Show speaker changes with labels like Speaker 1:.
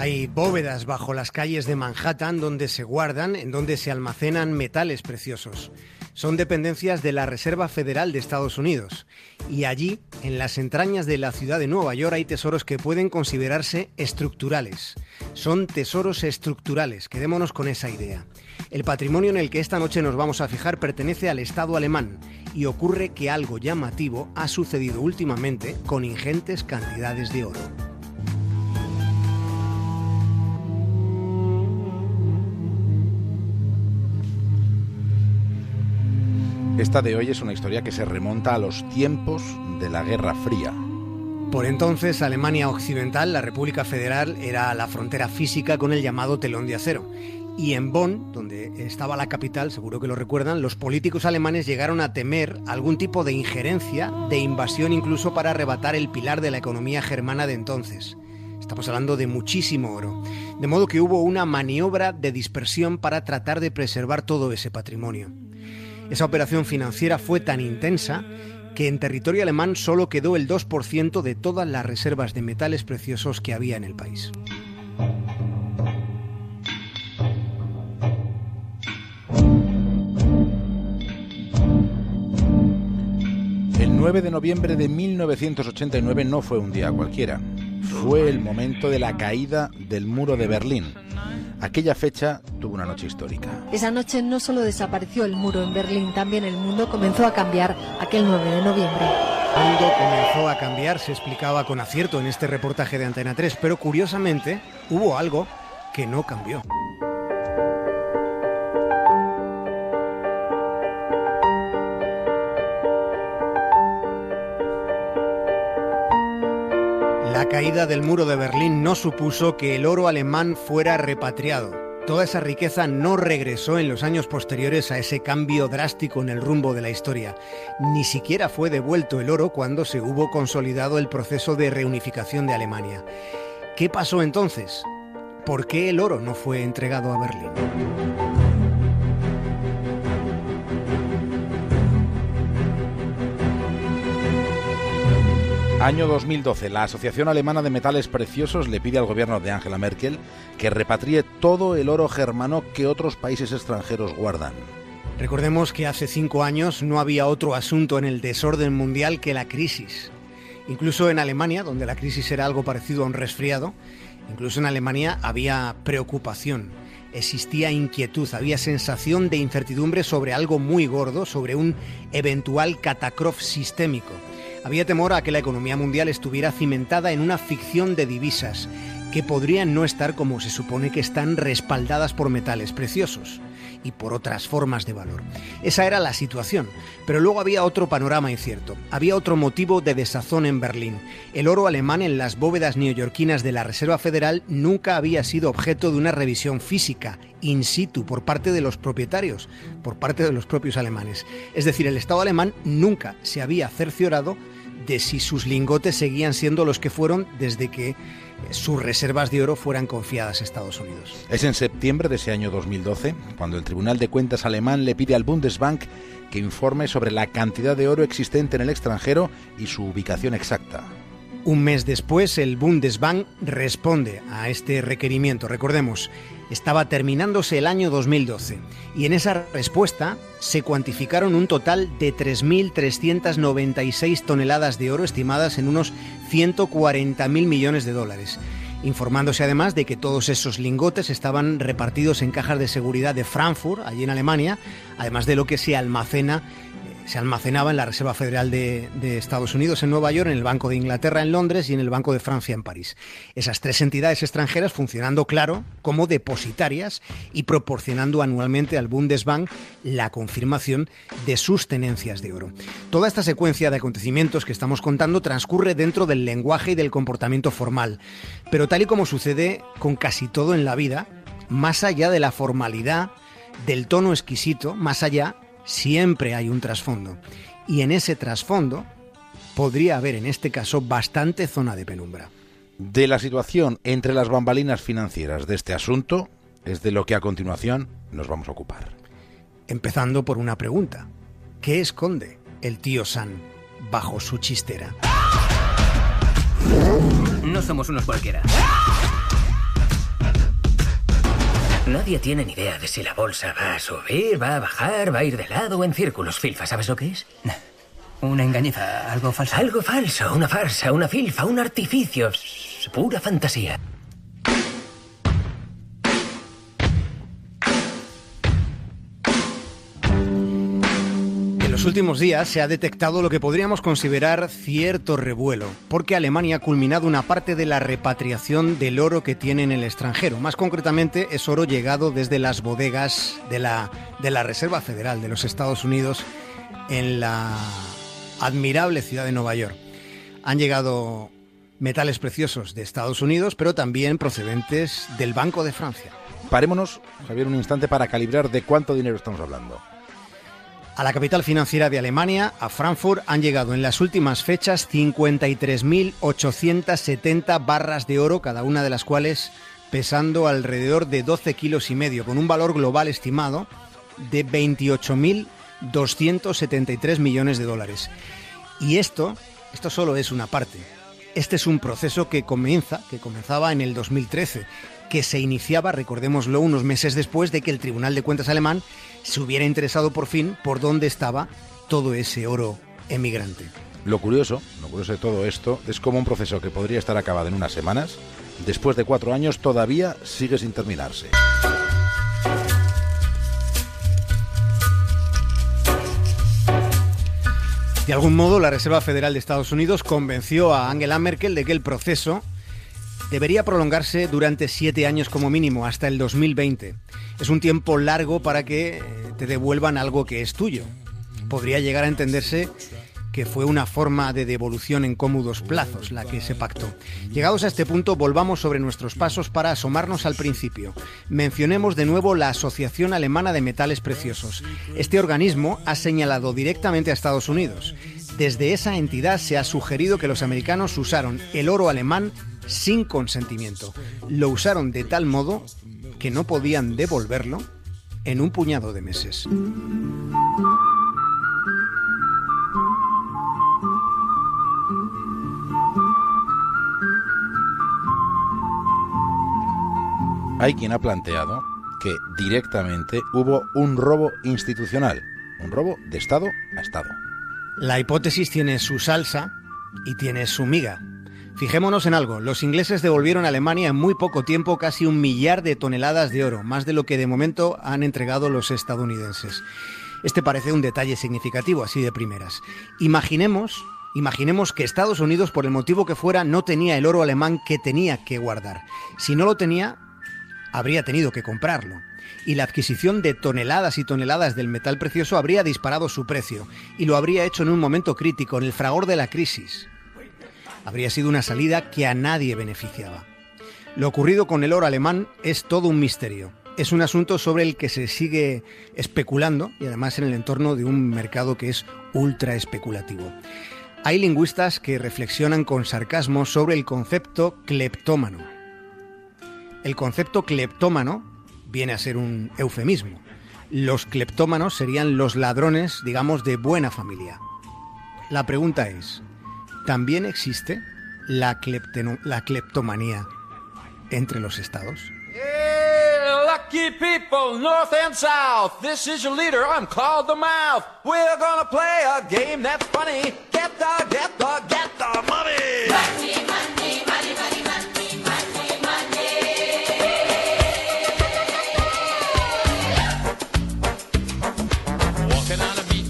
Speaker 1: Hay bóvedas bajo las calles de Manhattan donde se guardan, en donde se almacenan metales preciosos. Son dependencias de la Reserva Federal de Estados Unidos. Y allí, en las entrañas de la ciudad de Nueva York, hay tesoros que pueden considerarse estructurales. Son tesoros estructurales, quedémonos con esa idea. El patrimonio en el que esta noche nos vamos a fijar pertenece al Estado alemán y ocurre que algo llamativo ha sucedido últimamente con ingentes cantidades de oro.
Speaker 2: Esta de hoy es una historia que se remonta a los tiempos de la Guerra Fría.
Speaker 1: Por entonces, Alemania Occidental, la República Federal, era la frontera física con el llamado telón de acero. Y en Bonn, donde estaba la capital, seguro que lo recuerdan, los políticos alemanes llegaron a temer algún tipo de injerencia, de invasión incluso para arrebatar el pilar de la economía germana de entonces. Estamos hablando de muchísimo oro. De modo que hubo una maniobra de dispersión para tratar de preservar todo ese patrimonio. Esa operación financiera fue tan intensa que en territorio alemán solo quedó el 2% de todas las reservas de metales preciosos que había en el país.
Speaker 2: El 9 de noviembre de 1989 no fue un día cualquiera. Fue el momento de la caída del muro de Berlín Aquella fecha tuvo una noche histórica.
Speaker 3: Esa noche no solo desapareció el muro en Berlín, también el mundo comenzó a cambiar aquel 9 de noviembre.
Speaker 1: El mundo comenzó a cambiar, se explicaba con acierto en este reportaje de Antena 3, pero curiosamente hubo algo que no cambió. Caída del muro de Berlín no supuso que el oro alemán fuera repatriado. Toda esa riqueza no regresó en los años posteriores a ese cambio drástico en el rumbo de la historia. Ni siquiera fue devuelto el oro cuando se hubo consolidado el proceso de reunificación de Alemania. ¿Qué pasó entonces? ¿Por qué el oro no fue entregado a Berlín?
Speaker 2: Año 2012. La Asociación Alemana de Metales Preciosos le pide al gobierno de Angela Merkel que repatrie todo el oro germano que otros países extranjeros guardan.
Speaker 1: Recordemos que hace cinco años no había otro asunto en el desorden mundial que la crisis. Incluso en Alemania, donde la crisis era algo parecido a un resfriado, incluso en Alemania había preocupación, existía inquietud, había sensación de incertidumbre sobre algo muy gordo, sobre un eventual catacrof sistémico. Había temor a que la economía mundial estuviera cimentada en una ficción de divisas que podrían no estar como se supone que están respaldadas por metales preciosos y por otras formas de valor. Esa era la situación, pero luego había otro panorama incierto, había otro motivo de desazón en Berlín. El oro alemán en las bóvedas neoyorquinas de la Reserva Federal nunca había sido objeto de una revisión física, in situ, por parte de los propietarios, por parte de los propios alemanes. Es decir, el Estado alemán nunca se había cerciorado de si sus lingotes seguían siendo los que fueron desde que sus reservas de oro fueran confiadas a Estados Unidos.
Speaker 2: Es en septiembre de ese año 2012 cuando el Tribunal de Cuentas alemán le pide al Bundesbank que informe sobre la cantidad de oro existente en el extranjero y su ubicación exacta.
Speaker 1: Un mes después, el Bundesbank responde a este requerimiento. Recordemos, estaba terminándose el año 2012 y en esa respuesta se cuantificaron un total de 3.396 toneladas de oro estimadas en unos 140.000 millones de dólares informándose además de que todos esos lingotes estaban repartidos en cajas de seguridad de Frankfurt, allí en Alemania, además de lo que se almacena se almacenaba en la Reserva Federal de, Estados Unidos en Nueva York, en el Banco de Inglaterra en Londres y en el Banco de Francia en París. Esas tres entidades extranjeras funcionando, claro, como depositarias y proporcionando anualmente al Bundesbank la confirmación de sus tenencias de oro. Toda esta secuencia de acontecimientos que estamos contando transcurre dentro del lenguaje y del comportamiento formal, pero tal y como sucede con casi todo en la vida, más allá de la formalidad, del tono exquisito, más allá siempre hay un trasfondo. Y en ese trasfondo podría haber en este caso bastante zona de penumbra.
Speaker 2: De la situación entre las bambalinas financieras de este asunto es de lo que a continuación nos vamos a ocupar.
Speaker 1: Empezando por una pregunta. ¿Qué esconde el tío San bajo su chistera?
Speaker 4: No somos unos cualquiera. Nadie tiene ni idea de si la bolsa va a subir, va a bajar, va a ir de lado o en círculos. Filfa, ¿sabes lo que es?
Speaker 5: Una engañiza, algo falso.
Speaker 4: Algo falso, una farsa, una filfa, un artificio. Pura fantasía.
Speaker 1: Los últimos días se ha detectado lo que podríamos considerar cierto revuelo, porque Alemania ha culminado una parte de la repatriación del oro que tiene en el extranjero. Más concretamente, es oro llegado desde las bodegas de la, de la Reserva Federal de los Estados Unidos en la admirable ciudad de Nueva York. Han llegado metales preciosos de Estados Unidos, pero también procedentes del Banco de Francia.
Speaker 2: Parémonos, Javier, un instante para calibrar de cuánto dinero estamos hablando.
Speaker 1: A la capital financiera de Alemania, a Frankfurt, han llegado en las últimas fechas 53.870 barras de oro, cada una de las cuales pesando alrededor de 12 kilos y medio, con un valor global estimado de 28.273 millones de dólares. Y esto, esto solo es una parte. Este es un proceso que comienza, que comenzaba en el 2013, que se iniciaba, recordémoslo, unos meses después de que el Tribunal de Cuentas alemán se hubiera interesado por fin por dónde estaba todo ese oro emigrante.
Speaker 2: Lo curioso, lo curioso de todo esto es como un proceso que podría estar acabado en unas semanas, después de cuatro años todavía sigue sin terminarse.
Speaker 1: De algún modo, la Reserva Federal de Estados Unidos convenció a Angela Merkel de que el proceso debería prolongarse durante siete años como mínimo, hasta el 2020. Es un tiempo largo para que eh, te devuelvan algo que es tuyo. Podría llegar a entenderse que fue una forma de devolución en cómodos plazos la que se pactó. Llegados a este punto, volvamos sobre nuestros pasos para asomarnos al principio. Mencionemos de nuevo la Asociación Alemana de Metales Preciosos. Este organismo ha señalado directamente a Estados Unidos. Desde esa entidad se ha sugerido que los americanos usaron el oro alemán sin consentimiento. Lo usaron de tal modo que no podían devolverlo en un puñado de meses.
Speaker 2: Hay quien ha planteado que directamente hubo un robo institucional, un robo de Estado a Estado.
Speaker 1: La hipótesis tiene su salsa y tiene su miga. Fijémonos en algo, los ingleses devolvieron a Alemania en muy poco tiempo casi un millar de toneladas de oro, más de lo que de momento han entregado los estadounidenses. Este parece un detalle significativo, así de primeras. Imaginemos, imaginemos que Estados Unidos, por el motivo que fuera, no tenía el oro alemán que tenía que guardar. Si no lo tenía, habría tenido que comprarlo. Y la adquisición de toneladas y toneladas del metal precioso habría disparado su precio, y lo habría hecho en un momento crítico, en el fragor de la crisis habría sido una salida que a nadie beneficiaba. Lo ocurrido con el oro alemán es todo un misterio. Es un asunto sobre el que se sigue especulando y además en el entorno de un mercado que es ultra especulativo. Hay lingüistas que reflexionan con sarcasmo sobre el concepto cleptómano. El concepto cleptómano viene a ser un eufemismo. Los cleptómanos serían los ladrones, digamos, de buena familia. La pregunta es, también existe la, clepteno, la cleptomanía entre los estados.
Speaker 6: Hey, lucky people, north and south. This is your leader, I'm called the mouth. We're gonna play a game that's funny. Get the, get the, get the money. money, money.